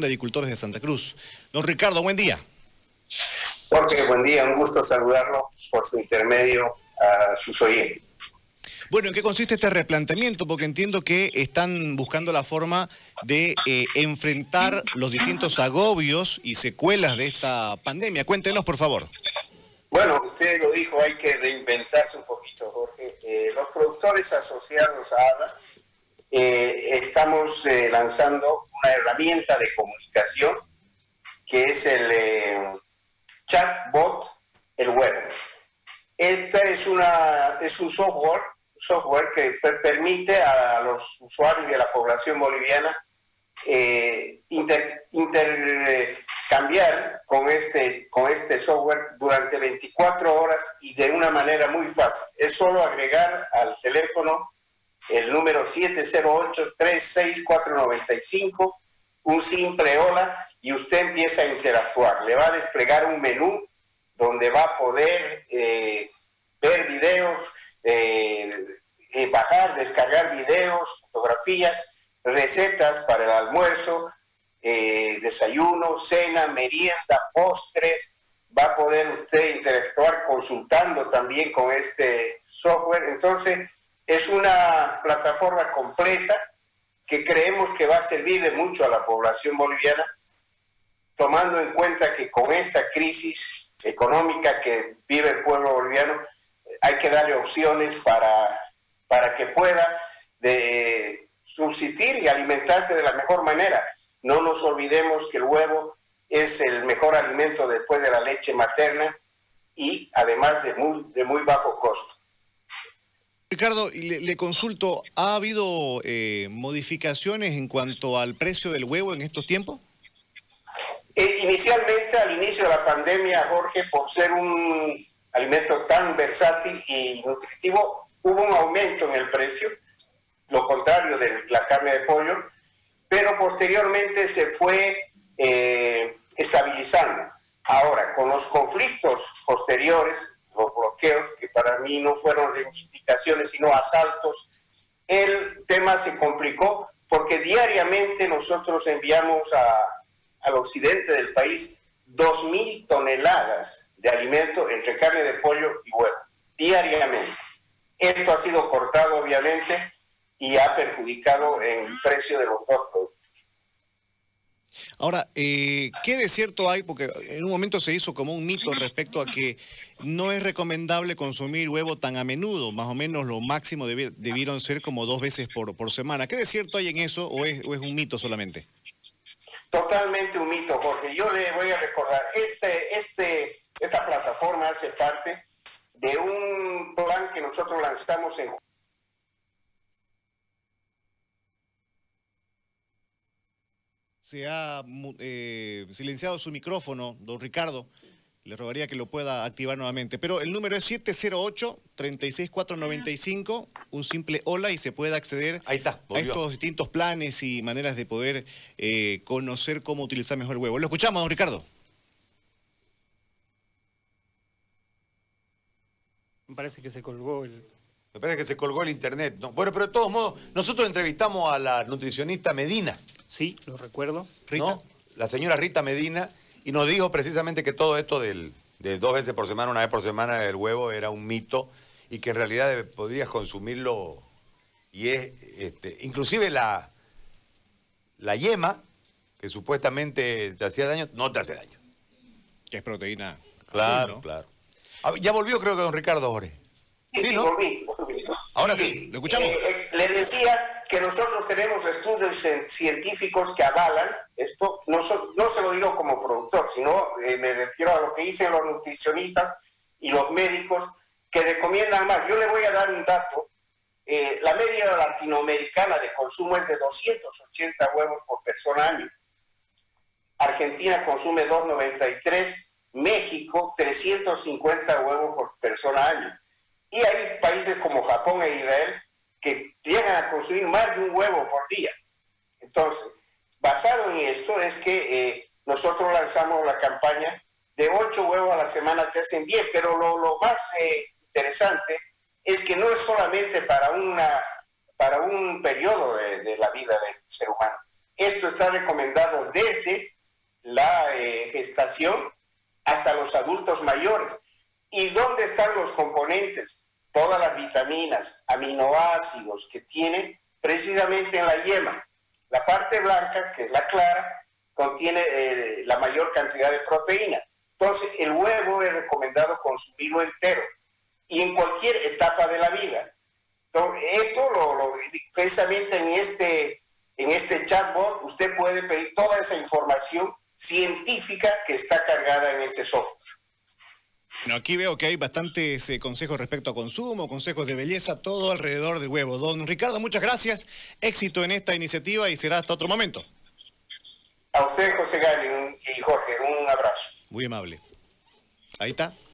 de Agricultores de Santa Cruz. Don Ricardo, buen día. Jorge, buen día, un gusto saludarlo por su intermedio a sus oyentes. Bueno, ¿en qué consiste este replanteamiento? Porque entiendo que están buscando la forma de eh, enfrentar los distintos agobios y secuelas de esta pandemia. Cuéntenos, por favor. Bueno, usted lo dijo, hay que reinventarse un poquito, Jorge. Eh, los productores asociados a ADA eh, estamos lanzando una herramienta de comunicación que es el chatbot, el web. Este es, una, es un software software que permite a los usuarios y a la población boliviana eh, intercambiar con este, con este software durante 24 horas y de una manera muy fácil. Es solo agregar al teléfono el número 708-36495, un simple hola, y usted empieza a interactuar. Le va a desplegar un menú donde va a poder eh, ver videos, eh, eh, bajar, descargar videos, fotografías, recetas para el almuerzo, eh, desayuno, cena, merienda, postres. Va a poder usted interactuar consultando también con este software. Entonces, es una plataforma completa que creemos que va a servir mucho a la población boliviana, tomando en cuenta que con esta crisis económica que vive el pueblo boliviano, hay que darle opciones para, para que pueda de, subsistir y alimentarse de la mejor manera. No nos olvidemos que el huevo es el mejor alimento después de la leche materna y además de muy, de muy bajo costo. Ricardo, le, consulto, ¿ha habido eh, modificaciones en cuanto al precio del huevo en estos tiempos? Eh, inicialmente, al inicio de la pandemia, Jorge, por ser un alimento tan versátil y nutritivo, hubo un aumento en el precio, lo contrario de la carne de pollo, pero posteriormente se fue eh, estabilizando. Ahora, con los conflictos posteriores, que para mí no fueron reivindicaciones, sino asaltos, el tema se complicó porque diariamente nosotros enviamos al occidente del país 2.000 toneladas de alimento entre carne de pollo y huevo, diariamente. Esto ha sido cortado, obviamente, y ha perjudicado el precio de los dos productos. Ahora, eh, ¿qué de cierto hay? Porque en un momento se hizo como un mito respecto a que no es recomendable consumir huevo tan a menudo, más o menos lo máximo debieron ser como dos veces por, por semana. ¿Qué de cierto hay en eso o es, un mito solamente? Totalmente un mito, Jorge. Yo le voy a recordar, este, este esta plataforma hace parte de un plan que nosotros lanzamos en Se ha eh, silenciado su micrófono, don Ricardo. Le rogaría que lo pueda activar nuevamente. Pero el número es 708-36495, un simple hola y se puede acceder a estos distintos planes y maneras de poder eh, conocer cómo utilizar mejor el huevo. Lo escuchamos, don Ricardo. Me parece que se colgó el... Me parece que se colgó el internet. bueno, pero de todos modos, nosotros entrevistamos a la nutricionista Medina. Sí, lo recuerdo. ¿No? La señora Rita Medina, y nos dijo precisamente que todo esto del, de dos veces por semana, una vez por semana el huevo era un mito y que en realidad podrías consumirlo y es, este, inclusive la, la yema, que supuestamente te hacía daño, no te hace daño. Que es proteína. Claro, claro. Ah, ya volvió creo que don Ricardo Jorge. Sí, sí, volví, Ahora sí, lo escuchamos. Eh, eh, le decía que nosotros tenemos estudios científicos que avalan esto, no, no se lo digo como productor, sino eh, me refiero a lo que dicen los nutricionistas y los médicos que recomiendan más. Yo le voy a dar un dato. la media latinoamericana de consumo es de 280 huevos por persona año. Argentina consume 293 México 350 huevos por persona año. Y hay países como Japón e Israel que llegan a consumir más de un huevo por día. Entonces, basado en esto es que eh, nosotros lanzamos la campaña de 8 huevos a la semana te hacen bien, pero lo, más eh, interesante es que no es solamente para, una, para un periodo de, de la vida del ser humano, Esto está recomendado desde la eh, gestación hasta los adultos mayores. ¿Y dónde están los componentes? Todas las vitaminas, aminoácidos que tiene precisamente en la yema. La parte blanca, que es la clara, contiene eh, la mayor cantidad de proteína. Entonces, el huevo es recomendado consumirlo entero y en cualquier etapa de la vida. Esto precisamente en este, en este chatbot usted puede pedir toda esa información científica que está cargada en ese software. Bueno, aquí veo que hay bastantes eh, consejos respecto a consumo, consejos de belleza, todo alrededor del huevo. Don Ricardo, muchas gracias. Éxito en esta iniciativa y será hasta otro momento. A usted, José Gali y Jorge, un abrazo. Muy amable. Ahí está.